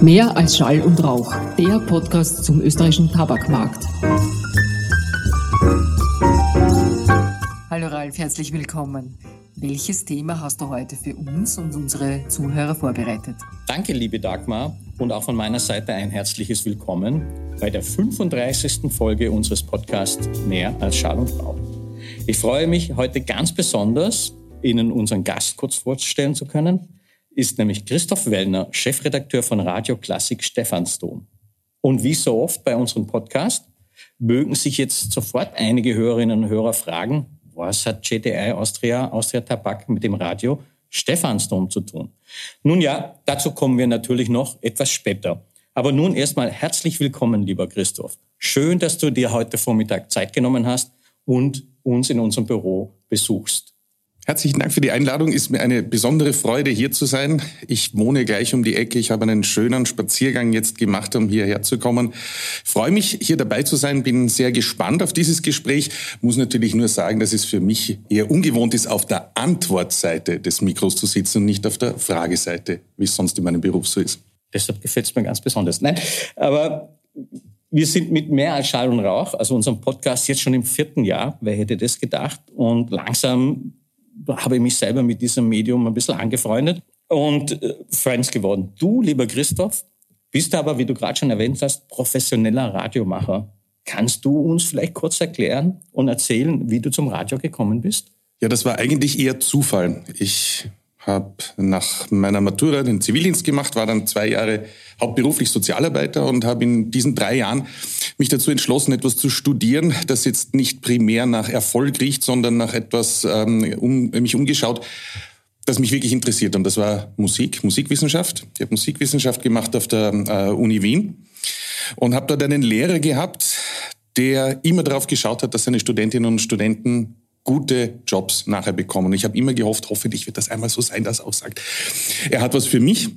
Mehr als Schall und Rauch, der Podcast zum österreichischen Tabakmarkt. Hallo Ralf, herzlich willkommen. Welches Thema hast du heute für uns und unsere Zuhörer vorbereitet? Danke, liebe Dagmar, und auch von meiner Seite ein herzliches Willkommen bei der 35. Folge unseres Podcasts Mehr als Schall und Rauch. Ich freue mich heute ganz besonders, Ihnen unseren Gast kurz vorstellen zu können ist nämlich Christoph Wellner, Chefredakteur von Radio Klassik Stephansdom. Und wie so oft bei unserem Podcast mögen sich jetzt sofort einige Hörerinnen und Hörer fragen, was hat GTI Austria, Austria Tabak mit dem Radio Stephansdom zu tun? Nun ja, dazu kommen wir natürlich noch etwas später. Aber nun erstmal herzlich willkommen, lieber Christoph. Schön, dass du dir heute Vormittag Zeit genommen hast und uns in unserem Büro besuchst. Herzlichen Dank für die Einladung. Ist mir eine besondere Freude, hier zu sein. Ich wohne gleich um die Ecke. Ich habe einen schönen Spaziergang jetzt gemacht, um hierher zu kommen. Ich freue mich, hier dabei zu sein. Bin sehr gespannt auf dieses Gespräch. Muss natürlich nur sagen, dass es für mich eher ungewohnt ist, auf der Antwortseite des Mikros zu sitzen und nicht auf der Frageseite, wie es sonst in meinem Beruf so ist. Deshalb gefällt es mir ganz besonders. Nein, aber wir sind mit mehr als Schall und Rauch, also unserem Podcast jetzt schon im vierten Jahr. Wer hätte das gedacht? Und langsam habe ich mich selber mit diesem Medium ein bisschen angefreundet und äh, Friends geworden. Du, lieber Christoph, bist aber, wie du gerade schon erwähnt hast, professioneller Radiomacher. Kannst du uns vielleicht kurz erklären und erzählen, wie du zum Radio gekommen bist? Ja, das war eigentlich eher Zufall. Ich habe nach meiner Matura den Zivildienst gemacht, war dann zwei Jahre hauptberuflich Sozialarbeiter und habe in diesen drei Jahren mich dazu entschlossen, etwas zu studieren, das jetzt nicht primär nach Erfolg riecht, sondern nach etwas, ähm, um, mich umgeschaut, das mich wirklich interessiert. Und das war Musik, Musikwissenschaft. Ich habe Musikwissenschaft gemacht auf der äh, Uni Wien und habe dort einen Lehrer gehabt, der immer darauf geschaut hat, dass seine Studentinnen und Studenten gute Jobs nachher bekommen. Und ich habe immer gehofft, hoffentlich wird das einmal so sein, dass er auch sagt, er hat was für mich.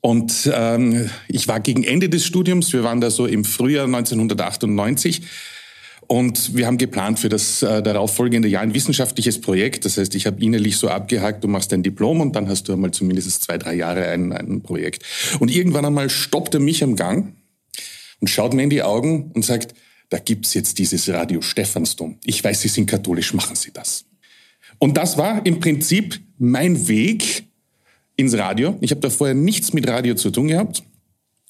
Und ähm, ich war gegen Ende des Studiums, wir waren da so im Frühjahr 1998. Und wir haben geplant für das äh, darauffolgende Jahr ein wissenschaftliches Projekt. Das heißt, ich habe innerlich so abgehakt, du machst dein Diplom und dann hast du einmal zumindest zwei, drei Jahre ein, ein Projekt. Und irgendwann einmal stoppt er mich am Gang und schaut mir in die Augen und sagt, da gibt's jetzt dieses Radio Stephansdom. Ich weiß, Sie sind katholisch, machen Sie das. Und das war im Prinzip mein Weg ins Radio. Ich habe da vorher nichts mit Radio zu tun gehabt.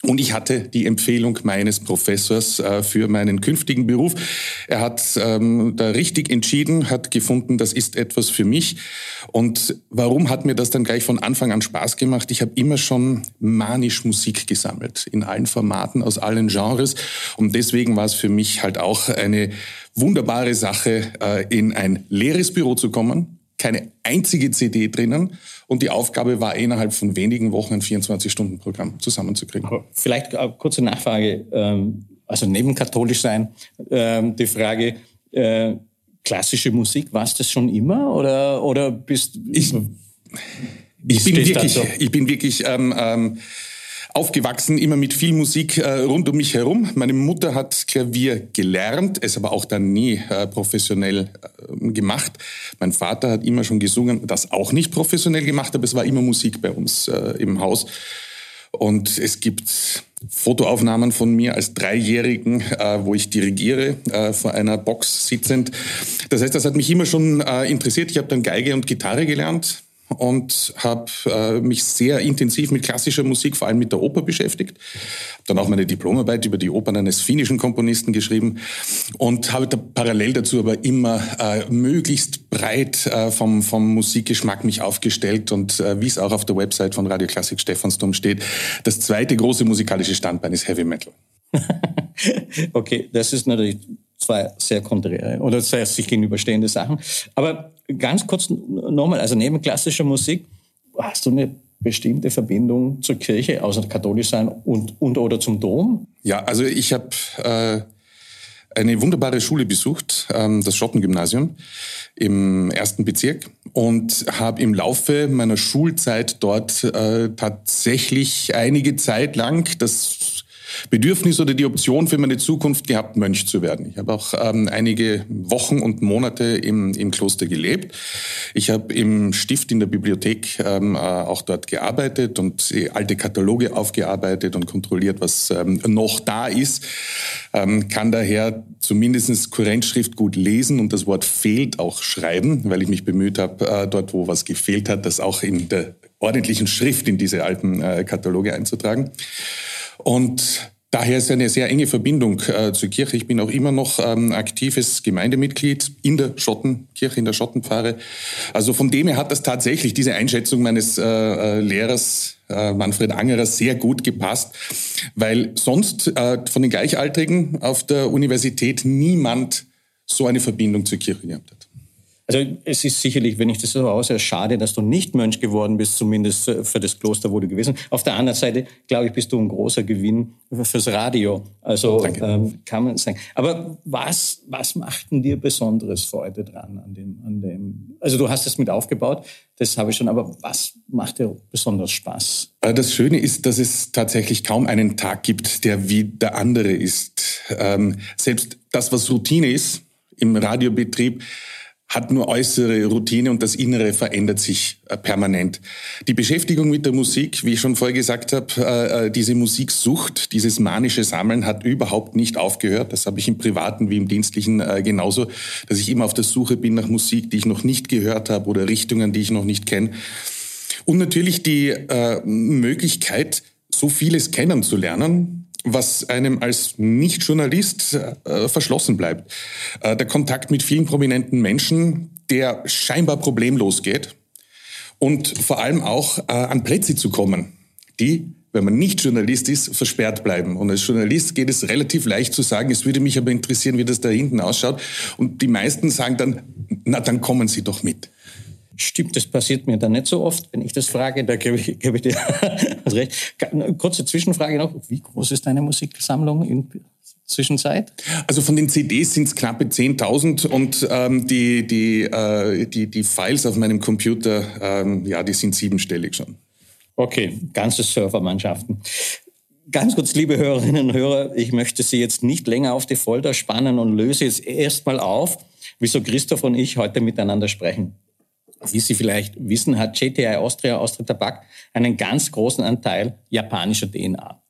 Und ich hatte die Empfehlung meines Professors äh, für meinen künftigen Beruf. Er hat ähm, da richtig entschieden, hat gefunden, das ist etwas für mich. Und warum hat mir das dann gleich von Anfang an Spaß gemacht? Ich habe immer schon manisch Musik gesammelt, in allen Formaten, aus allen Genres. Und deswegen war es für mich halt auch eine wunderbare Sache, äh, in ein leeres Büro zu kommen, keine einzige CD drinnen und die Aufgabe war innerhalb von wenigen Wochen ein 24-Stunden-Programm zusammenzukriegen. Vielleicht eine kurze Nachfrage, ähm, also neben katholisch sein, ähm, die Frage, äh, klassische Musik, war es das schon immer oder, oder bist ich, ich bin wirklich, ich bin wirklich ähm, ähm, aufgewachsen, immer mit viel Musik äh, rund um mich herum. Meine Mutter hat Klavier gelernt, es aber auch dann nie äh, professionell äh, gemacht. Mein Vater hat immer schon gesungen, das auch nicht professionell gemacht, aber es war immer Musik bei uns äh, im Haus. Und es gibt Fotoaufnahmen von mir als Dreijährigen, äh, wo ich dirigiere, äh, vor einer Box sitzend. Das heißt, das hat mich immer schon äh, interessiert. Ich habe dann Geige und Gitarre gelernt und habe äh, mich sehr intensiv mit klassischer Musik, vor allem mit der Oper beschäftigt. Dann auch meine Diplomarbeit über die Opern eines finnischen Komponisten geschrieben und habe da parallel dazu aber immer äh, möglichst breit äh, vom, vom Musikgeschmack mich aufgestellt und äh, wie es auch auf der Website von Radio Klassik Stephansdom steht, das zweite große musikalische Standbein ist Heavy Metal. okay, das ist natürlich zwei sehr konträre oder zwei sich gegenüberstehende Sachen. Aber ganz kurz nochmal, also neben klassischer Musik, hast du eine bestimmte Verbindung zur Kirche, außer katholisch sein und, und oder zum Dom? Ja, also ich habe äh, eine wunderbare Schule besucht, ähm, das Schottengymnasium im ersten Bezirk und habe im Laufe meiner Schulzeit dort äh, tatsächlich einige Zeit lang das Bedürfnis oder die Option für meine Zukunft gehabt, Mönch zu werden. Ich habe auch ähm, einige Wochen und Monate im, im Kloster gelebt. Ich habe im Stift in der Bibliothek ähm, äh, auch dort gearbeitet und alte Kataloge aufgearbeitet und kontrolliert, was ähm, noch da ist. Ähm, kann daher zumindest Kurrentschrift gut lesen und das Wort fehlt auch schreiben, weil ich mich bemüht habe, äh, dort, wo was gefehlt hat, das auch in der ordentlichen Schrift in diese alten äh, Kataloge einzutragen. Und Daher ist eine sehr enge Verbindung äh, zur Kirche. Ich bin auch immer noch ähm, aktives Gemeindemitglied in der Schottenkirche, in der Schottenpfarre. Also von dem her hat das tatsächlich diese Einschätzung meines äh, äh, Lehrers äh, Manfred Angerer sehr gut gepasst, weil sonst äh, von den Gleichaltrigen auf der Universität niemand so eine Verbindung zur Kirche gehabt hat. Also es ist sicherlich, wenn ich das so aushöre, schade, dass du nicht Mönch geworden bist, zumindest für das Kloster, wo du gewesen bist. Auf der anderen Seite, glaube ich, bist du ein großer Gewinn fürs Radio. Also ähm, kann man sagen. Aber was, was macht denn dir besonderes Freude dran an dem, an dem? Also du hast es mit aufgebaut, das habe ich schon, aber was macht dir besonders Spaß? Äh, das Schöne ist, dass es tatsächlich kaum einen Tag gibt, der wie der andere ist. Ähm, selbst das, was Routine ist im Radiobetrieb, hat nur äußere Routine und das Innere verändert sich äh, permanent. Die Beschäftigung mit der Musik, wie ich schon vorher gesagt habe, äh, äh, diese Musiksucht, dieses manische Sammeln hat überhaupt nicht aufgehört. Das habe ich im Privaten wie im Dienstlichen genauso, dass ich immer auf der Suche bin nach Musik, die ich noch nicht gehört habe oder Richtungen, die ich noch nicht kenne. Und natürlich die Möglichkeit, so vieles kennenzulernen, was einem als Nicht-Journalist äh, verschlossen bleibt. Äh, der Kontakt mit vielen prominenten Menschen, der scheinbar problemlos geht und vor allem auch äh, an Plätze zu kommen, die wenn man nicht Journalist ist, versperrt bleiben. Und als Journalist geht es relativ leicht zu sagen, es würde mich aber interessieren, wie das da hinten ausschaut. Und die meisten sagen dann, na, dann kommen Sie doch mit. Stimmt, das passiert mir dann nicht so oft. Wenn ich das frage, da gebe ich, gebe ich dir recht. Kurze Zwischenfrage noch. Wie groß ist deine Musiksammlung in Zwischenzeit? Also von den CDs sind es knappe 10.000 und ähm, die, die, äh, die, die Files auf meinem Computer, ähm, ja, die sind siebenstellig schon. Okay, ganze Servermannschaften. Ganz kurz, liebe Hörerinnen und Hörer, ich möchte Sie jetzt nicht länger auf die Folter spannen und löse jetzt erstmal auf, wieso Christoph und ich heute miteinander sprechen. Wie Sie vielleicht wissen, hat JTI Austria, Austria Tabak, einen ganz großen Anteil japanischer DNA.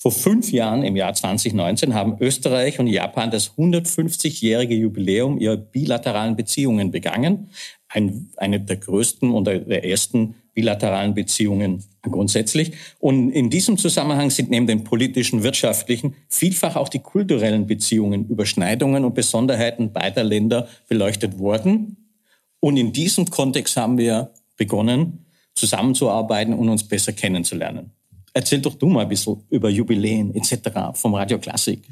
Vor fünf Jahren, im Jahr 2019, haben Österreich und Japan das 150-jährige Jubiläum ihrer bilateralen Beziehungen begangen. Ein, eine der größten und der ersten bilateralen Beziehungen grundsätzlich. Und in diesem Zusammenhang sind neben den politischen, wirtschaftlichen vielfach auch die kulturellen Beziehungen, Überschneidungen und Besonderheiten beider Länder beleuchtet worden. Und in diesem Kontext haben wir begonnen, zusammenzuarbeiten und uns besser kennenzulernen. Erzähl doch du mal ein bisschen über Jubiläen etc. vom Radio Klassik.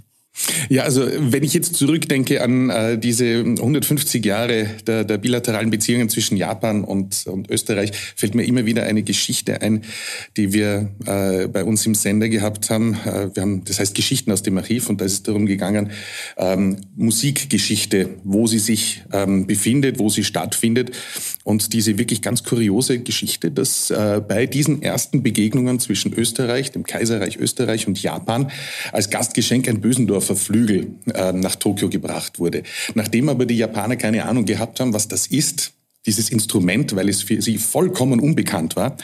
Ja, also wenn ich jetzt zurückdenke an äh, diese 150 Jahre der, der bilateralen Beziehungen zwischen Japan und, und, Österreich, fällt mir immer wieder eine Geschichte ein, die wir äh, bei uns im Sender gehabt haben. Äh, wir haben, das heißt Geschichten aus dem Archiv und da ist es darum gegangen, ähm, Musikgeschichte, wo sie sich ähm, befindet, wo sie stattfindet. Und diese wirklich ganz kuriose Geschichte, dass äh, bei diesen ersten Begegnungen zwischen Österreich, dem Kaiserreich Österreich und Japan als Gastgeschenk ein Bösendorf Düsseldorfer Flügel äh, nach Tokio gebracht wurde. Nachdem aber die Japaner keine Ahnung gehabt haben, was das ist, dieses Instrument, weil es für sie vollkommen unbekannt war,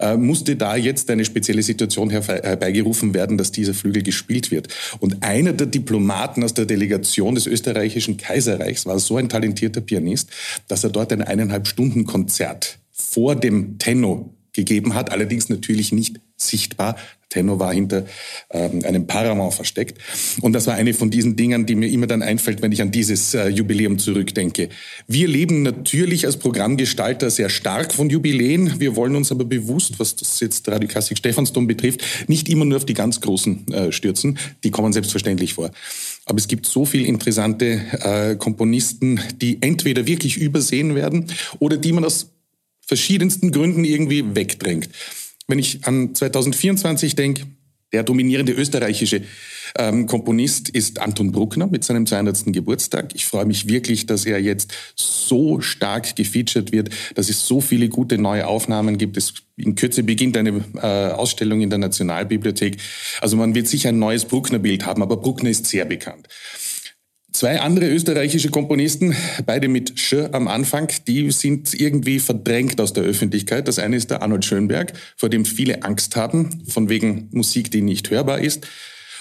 äh, musste da jetzt eine spezielle Situation herbeigerufen werden, dass dieser Flügel gespielt wird. Und einer der Diplomaten aus der Delegation des österreichischen Kaiserreichs war so ein talentierter Pianist, dass er dort ein eineinhalb Stunden Konzert vor dem Tenno gegeben hat, allerdings natürlich nicht sichtbar. Tenno war hinter ähm, einem Paramount versteckt. Und das war eine von diesen Dingen, die mir immer dann einfällt, wenn ich an dieses äh, Jubiläum zurückdenke. Wir leben natürlich als Programmgestalter sehr stark von Jubiläen. Wir wollen uns aber bewusst, was das jetzt Radio Stephansdom betrifft, nicht immer nur auf die ganz großen äh, stürzen. Die kommen selbstverständlich vor. Aber es gibt so viele interessante äh, Komponisten, die entweder wirklich übersehen werden oder die man aus verschiedensten Gründen irgendwie wegdrängt. Wenn ich an 2024 denke, Der dominierende österreichische ähm, Komponist ist Anton Bruckner mit seinem 200. Geburtstag. Ich freue mich wirklich, dass er jetzt so stark gefeatured wird, dass es so viele gute neue Aufnahmen gibt. Es in Kürze beginnt eine äh, Ausstellung in der Nationalbibliothek. Also man wird sicher ein neues Bruckner-Bild haben, aber Bruckner ist sehr bekannt. Zwei andere österreichische Komponisten, beide mit Sch am Anfang, die sind irgendwie verdrängt aus der Öffentlichkeit. Das eine ist der Arnold Schönberg, vor dem viele Angst haben, von wegen Musik, die nicht hörbar ist.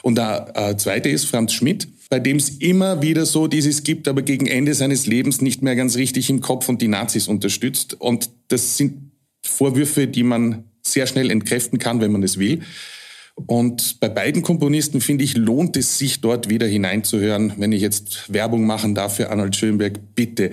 Und der äh, zweite ist Franz Schmidt, bei dem es immer wieder so dieses gibt, aber gegen Ende seines Lebens nicht mehr ganz richtig im Kopf und die Nazis unterstützt. Und das sind Vorwürfe, die man sehr schnell entkräften kann, wenn man es will. Und bei beiden Komponisten, finde ich, lohnt es sich dort wieder hineinzuhören. Wenn ich jetzt Werbung machen darf für Arnold Schönberg, bitte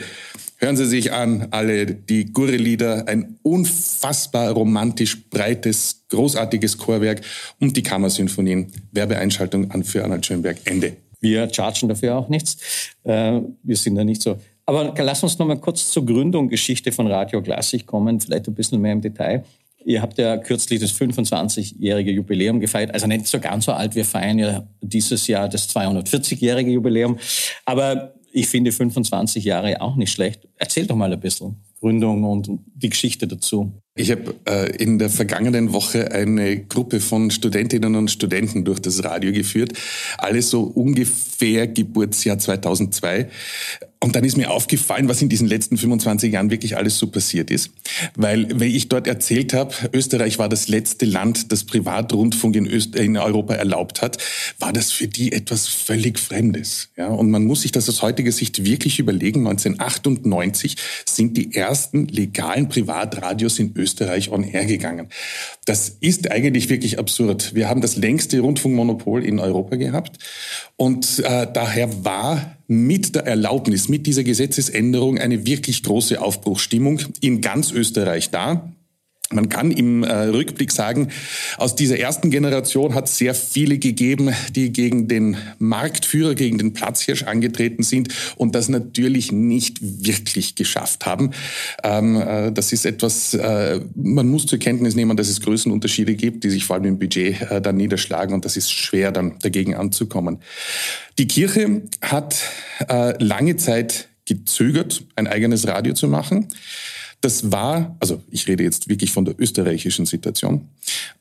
hören Sie sich an, alle die Gurre-Lieder, ein unfassbar romantisch breites, großartiges Chorwerk und die Kammersinfonien. Werbeeinschaltung an für Arnold Schönberg. Ende. Wir chargen dafür auch nichts. Äh, wir sind da nicht so. Aber lass uns noch mal kurz zur Gründung Geschichte von Radio Klassik kommen, vielleicht ein bisschen mehr im Detail. Ihr habt ja kürzlich das 25-jährige Jubiläum gefeiert, also nicht so ganz so alt. Wir feiern ja dieses Jahr das 240-jährige Jubiläum. Aber ich finde 25 Jahre auch nicht schlecht. Erzähl doch mal ein bisschen Gründung und die Geschichte dazu. Ich habe äh, in der vergangenen Woche eine Gruppe von Studentinnen und Studenten durch das Radio geführt, alle so ungefähr Geburtsjahr 2002. Und dann ist mir aufgefallen, was in diesen letzten 25 Jahren wirklich alles so passiert ist. Weil, wenn ich dort erzählt habe, Österreich war das letzte Land, das Privatrundfunk in, Öst in Europa erlaubt hat, war das für die etwas völlig Fremdes. Ja, und man muss sich das aus heutiger Sicht wirklich überlegen. 1998 sind die ersten legalen Privatradios in Österreich on air gegangen. Das ist eigentlich wirklich absurd. Wir haben das längste Rundfunkmonopol in Europa gehabt. Und äh, daher war mit der Erlaubnis, mit dieser Gesetzesänderung eine wirklich große Aufbruchsstimmung in ganz Österreich da. Man kann im äh, Rückblick sagen, aus dieser ersten Generation hat es sehr viele gegeben, die gegen den Marktführer, gegen den Platzhirsch angetreten sind und das natürlich nicht wirklich geschafft haben. Ähm, äh, das ist etwas, äh, man muss zur Kenntnis nehmen, dass es Größenunterschiede gibt, die sich vor allem im Budget äh, dann niederschlagen und das ist schwer dann dagegen anzukommen. Die Kirche hat äh, lange Zeit gezögert, ein eigenes Radio zu machen. Das war, also ich rede jetzt wirklich von der österreichischen Situation.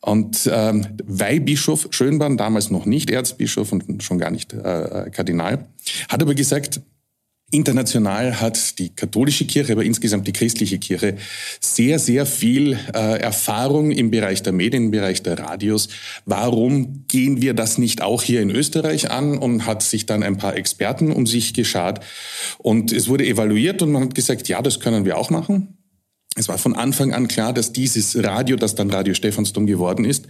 Und ähm, Weihbischof Schönborn, damals noch nicht Erzbischof und schon gar nicht äh, Kardinal, hat aber gesagt, International hat die katholische Kirche, aber insgesamt die christliche Kirche sehr, sehr viel äh, Erfahrung im Bereich der Medien, im Bereich der Radios. Warum gehen wir das nicht auch hier in Österreich an? Und hat sich dann ein paar Experten um sich geschart. Und es wurde evaluiert und man hat gesagt, ja, das können wir auch machen. Es war von Anfang an klar, dass dieses Radio, das dann Radio Stephansdom geworden ist,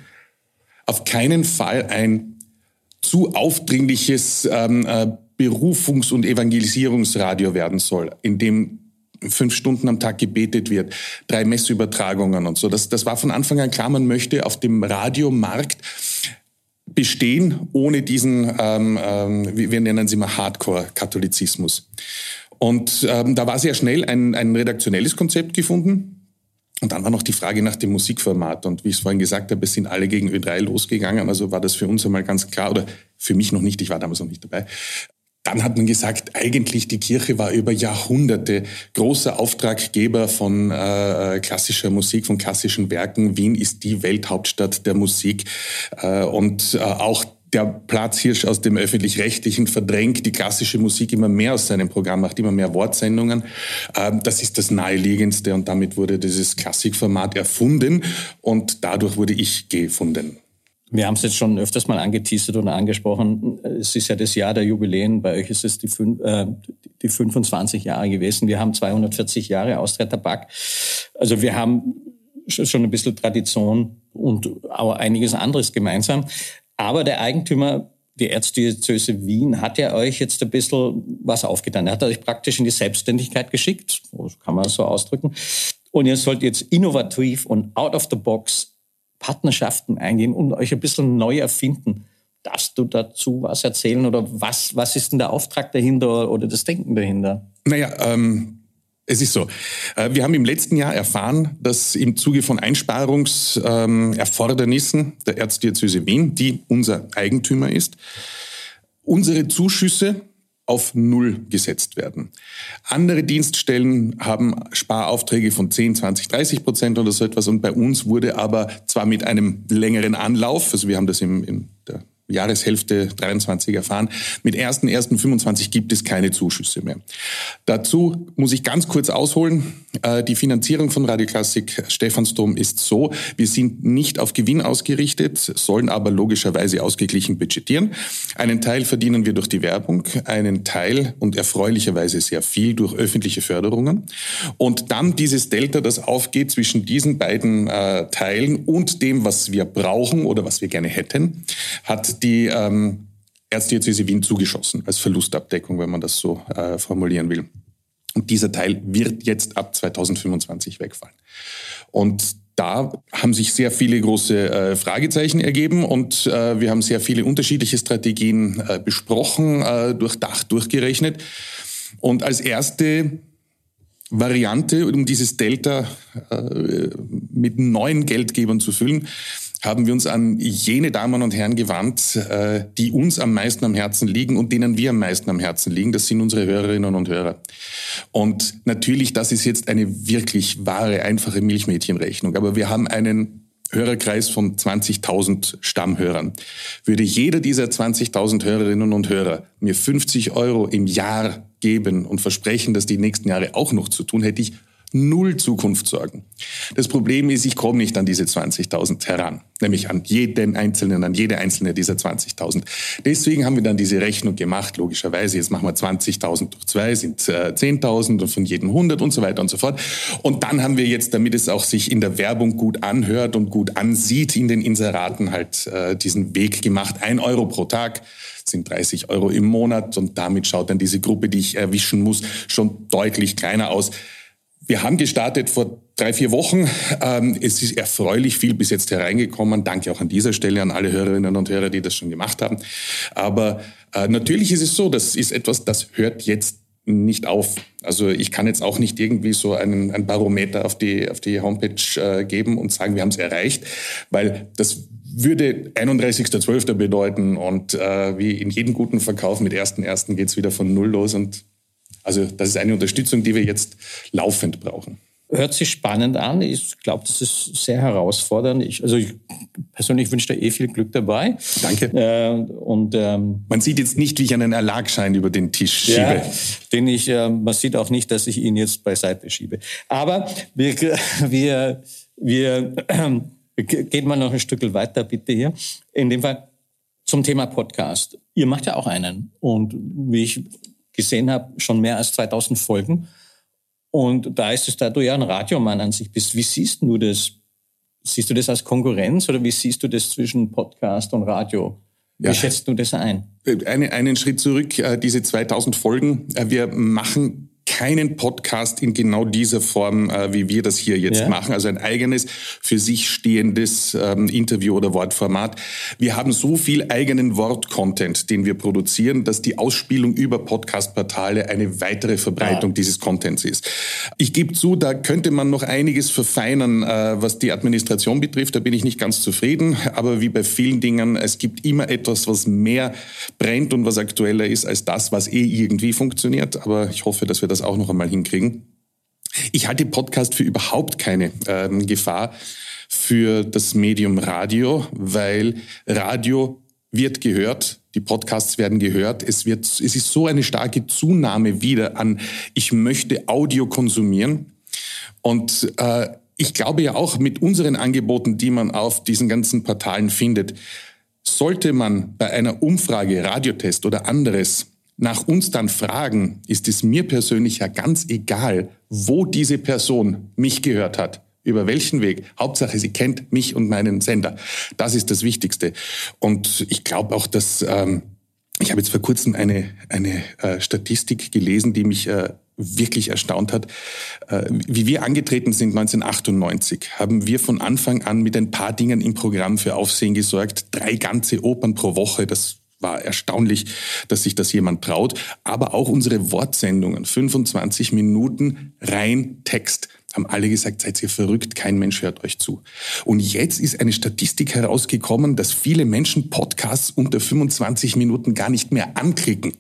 auf keinen Fall ein zu aufdringliches ähm, äh, Berufungs- und Evangelisierungsradio werden soll, in dem fünf Stunden am Tag gebetet wird, drei Messübertragungen und so. Das, das war von Anfang an klar, man möchte auf dem Radiomarkt bestehen, ohne diesen, ähm, ähm, wir nennen sie mal Hardcore-Katholizismus. Und ähm, da war sehr schnell ein, ein redaktionelles Konzept gefunden. Und dann war noch die Frage nach dem Musikformat. Und wie ich es vorhin gesagt habe, es sind alle gegen Ö3 losgegangen. Also war das für uns einmal ganz klar, oder für mich noch nicht, ich war damals noch nicht dabei. Dann hat man gesagt, eigentlich die Kirche war über Jahrhunderte großer Auftraggeber von äh, klassischer Musik, von klassischen Werken. Wien ist die Welthauptstadt der Musik. Äh, und äh, auch der Platzhirsch aus dem öffentlich-rechtlichen verdrängt die klassische Musik immer mehr aus seinem Programm, macht immer mehr Wortsendungen. Ähm, das ist das naheliegendste und damit wurde dieses Klassikformat erfunden und dadurch wurde ich gefunden. Wir haben es jetzt schon öfters mal angeteasert und angesprochen. Es ist ja das Jahr der Jubiläen. Bei euch ist es die, äh, die 25 Jahre gewesen. Wir haben 240 Jahre Austria Tabak. Also wir haben schon ein bisschen Tradition und auch einiges anderes gemeinsam. Aber der Eigentümer, die Erzdiözese Wien, hat ja euch jetzt ein bisschen was aufgetan. Er hat euch praktisch in die Selbstständigkeit geschickt, kann man so ausdrücken. Und ihr sollt jetzt innovativ und out of the box Partnerschaften eingehen und euch ein bisschen neu erfinden. Darfst du dazu was erzählen oder was, was ist denn der Auftrag dahinter oder das Denken dahinter? Naja, ähm, Es ist so. Äh, wir haben im letzten Jahr erfahren, dass im Zuge von Einsparungserfordernissen der Erzdiözese Wien, die unser Eigentümer ist, unsere Zuschüsse auf Null gesetzt werden. Andere Dienststellen haben Sparaufträge von 10, 20, 30 Prozent oder so etwas und bei uns wurde aber zwar mit einem längeren Anlauf, also wir haben das in der Jahreshälfte 23 erfahren. Mit 1.1.25 gibt es keine Zuschüsse mehr. Dazu muss ich ganz kurz ausholen. Äh, die Finanzierung von Radioklassik Stephansdom ist so, wir sind nicht auf Gewinn ausgerichtet, sollen aber logischerweise ausgeglichen budgetieren. Einen Teil verdienen wir durch die Werbung, einen Teil und erfreulicherweise sehr viel durch öffentliche Förderungen. Und dann dieses Delta, das aufgeht zwischen diesen beiden äh, Teilen und dem, was wir brauchen oder was wir gerne hätten, hat die ähm, Erzdiözese Wien zugeschossen als Verlustabdeckung, wenn man das so äh, formulieren will. Und dieser Teil wird jetzt ab 2025 wegfallen. Und da haben sich sehr viele große äh, Fragezeichen ergeben und äh, wir haben sehr viele unterschiedliche Strategien äh, besprochen, äh, durchdacht, durchgerechnet. Und als erste Variante, um dieses Delta äh, mit neuen Geldgebern zu füllen, haben wir uns an jene Damen und Herren gewandt, äh, die uns am meisten am Herzen liegen und denen wir am meisten am Herzen liegen. Das sind unsere Hörerinnen und Hörer. Und natürlich, das ist jetzt eine wirklich wahre, einfache Milchmädchenrechnung. Aber wir haben einen Hörerkreis von 20.000 Stammhörern. Würde jeder dieser 20.000 Hörerinnen und Hörer mir 50 Euro im Jahr geben und versprechen, das die nächsten Jahre auch noch zu tun, hätte ich null Zukunftssorgen. Das Problem ist, ich komme nicht an diese 20.000 heran, nämlich an jeden Einzelnen, an jede einzelne dieser 20.000. Deswegen haben wir dann diese Rechnung gemacht, logischerweise. Jetzt machen wir 20.000 durch zwei, sind äh, 10.000 und von jedem 100 und so weiter und so fort. Und dann haben wir jetzt, damit es auch sich in der Werbung gut anhört und gut ansieht, in den Inseraten halt äh, diesen Weg gemacht. Ein Euro pro Tag sind 30 Euro im Monat und damit schaut dann diese Gruppe, die ich erwischen muss, schon deutlich kleiner aus. Wir haben gestartet vor drei, vier Wochen. Ähm, es ist erfreulich viel bis jetzt hereingekommen. Danke auch an dieser Stelle an alle Hörerinnen und Hörer, die das schon gemacht haben. Aber äh, natürlich ist es so, das ist etwas, das hört jetzt nicht auf. Also ich kann jetzt auch nicht irgendwie so einen, ein Barometer auf die, auf die Homepage äh, geben und sagen, wir haben es erreicht, weil das würde 31.12. bedeuten und äh, wie in jedem guten Verkauf mit 1.1. geht es wieder von Null los und also das ist eine Unterstützung, die wir jetzt laufend brauchen. Hört sich spannend an. Ich glaube, das ist sehr herausfordernd. Ich, also ich persönlich wünsche da eh viel Glück dabei. Danke. Äh, und ähm, man sieht jetzt nicht, wie ich einen Erlagschein über den Tisch schiebe. Ja, den ich. Äh, man sieht auch nicht, dass ich ihn jetzt beiseite schiebe. Aber wir, wir, wir äh, gehen mal noch ein Stück weiter, bitte hier. In dem Fall zum Thema Podcast. Ihr macht ja auch einen. Und wie ich gesehen habe, schon mehr als 2000 Folgen. Und da ist es, da du ja ein Radiomann an sich bist, wie siehst du das? Siehst du das als Konkurrenz oder wie siehst du das zwischen Podcast und Radio? Wie ja. schätzt du das ein? Eine, einen Schritt zurück, äh, diese 2000 Folgen. Äh, wir machen keinen Podcast in genau dieser Form, äh, wie wir das hier jetzt ja. machen. Also ein eigenes, für sich stehendes ähm, Interview- oder Wortformat. Wir haben so viel eigenen Wort-Content, den wir produzieren, dass die Ausspielung über Podcast-Portale eine weitere Verbreitung ja. dieses Contents ist. Ich gebe zu, da könnte man noch einiges verfeinern, äh, was die Administration betrifft. Da bin ich nicht ganz zufrieden. Aber wie bei vielen Dingen, es gibt immer etwas, was mehr brennt und was aktueller ist als das, was eh irgendwie funktioniert. Aber ich hoffe, dass wir das auch noch einmal hinkriegen. Ich halte Podcast für überhaupt keine ähm, Gefahr für das Medium Radio, weil Radio wird gehört, die Podcasts werden gehört. Es wird, es ist so eine starke Zunahme wieder an, ich möchte Audio konsumieren. Und äh, ich glaube ja auch mit unseren Angeboten, die man auf diesen ganzen Portalen findet, sollte man bei einer Umfrage, Radiotest oder anderes nach uns dann fragen, ist es mir persönlich ja ganz egal, wo diese Person mich gehört hat. Über welchen Weg? Hauptsache, sie kennt mich und meinen Sender. Das ist das Wichtigste. Und ich glaube auch, dass ähm, ich habe jetzt vor kurzem eine, eine äh, Statistik gelesen, die mich äh, wirklich erstaunt hat. Äh, wie wir angetreten sind 1998, haben wir von Anfang an mit ein paar Dingen im Programm für Aufsehen gesorgt. Drei ganze Opern pro Woche, das war erstaunlich, dass sich das jemand traut. Aber auch unsere Wortsendungen, 25 Minuten rein Text, haben alle gesagt, seid ihr verrückt, kein Mensch hört euch zu. Und jetzt ist eine Statistik herausgekommen, dass viele Menschen Podcasts unter 25 Minuten gar nicht mehr anklicken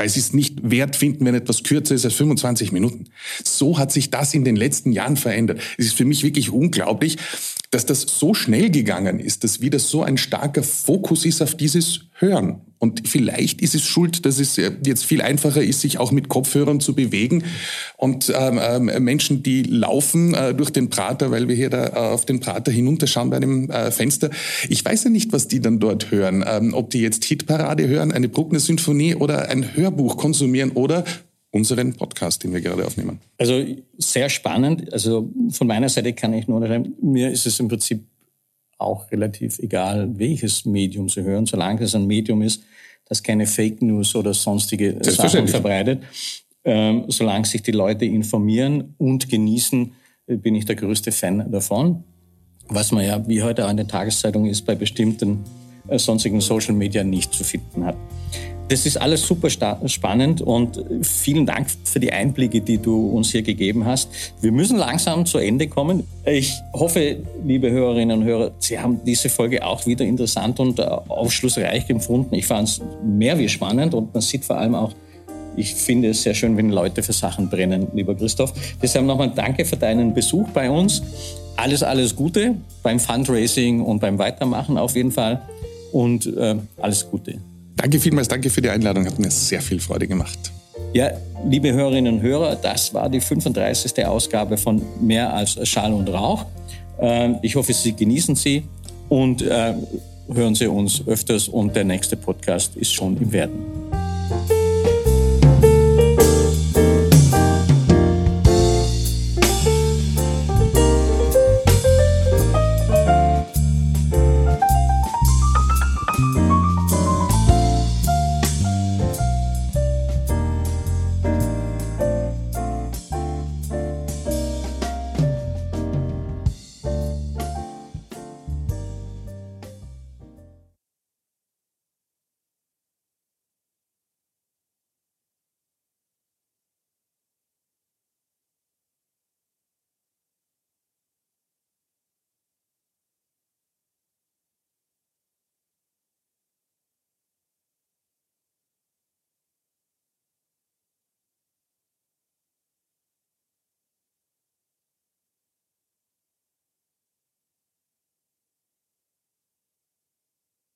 weil sie es nicht wert finden, wenn etwas kürzer ist als 25 Minuten. So hat sich das in den letzten Jahren verändert. Es ist für mich wirklich unglaublich, dass das so schnell gegangen ist, dass wieder so ein starker Fokus ist auf dieses Hören. Und vielleicht ist es schuld, dass es jetzt viel einfacher ist, sich auch mit Kopfhörern zu bewegen. Und ähm, ähm, Menschen, die laufen äh, durch den Prater, weil wir hier da äh, auf den Prater hinunterschauen bei dem äh, Fenster. Ich weiß ja nicht, was die dann dort hören. Ähm, ob die jetzt Hitparade hören, eine Bruckner-Symphonie oder ein Hörbuch konsumieren oder unseren Podcast, den wir gerade aufnehmen. Also sehr spannend. Also von meiner Seite kann ich nur sagen, mir ist es im Prinzip auch relativ egal, welches Medium Sie hören, solange es ein Medium ist, das keine Fake News oder sonstige Sachen verbreitet. Ähm, solange sich die Leute informieren und genießen, äh, bin ich der größte Fan davon. Was man ja, wie heute auch in der Tageszeitung ist, bei bestimmten äh, sonstigen Social Media nicht zu finden hat. Das ist alles super spannend und vielen Dank für die Einblicke, die du uns hier gegeben hast. Wir müssen langsam zu Ende kommen. Ich hoffe, liebe Hörerinnen und Hörer, Sie haben diese Folge auch wieder interessant und äh, aufschlussreich empfunden. Ich fand es mehr wie spannend und man sieht vor allem auch, ich finde es sehr schön, wenn Leute für Sachen brennen, lieber Christoph. Deshalb nochmal danke für deinen Besuch bei uns. Alles, alles Gute beim Fundraising und beim Weitermachen auf jeden Fall und äh, alles Gute. Danke vielmals, danke für die Einladung, hat mir sehr viel Freude gemacht. Ja, liebe Hörerinnen und Hörer, das war die 35. Ausgabe von Mehr als Schall und Rauch. Ähm, ich hoffe, Sie genießen sie und äh, hören Sie uns öfters und der nächste Podcast ist schon im Werden.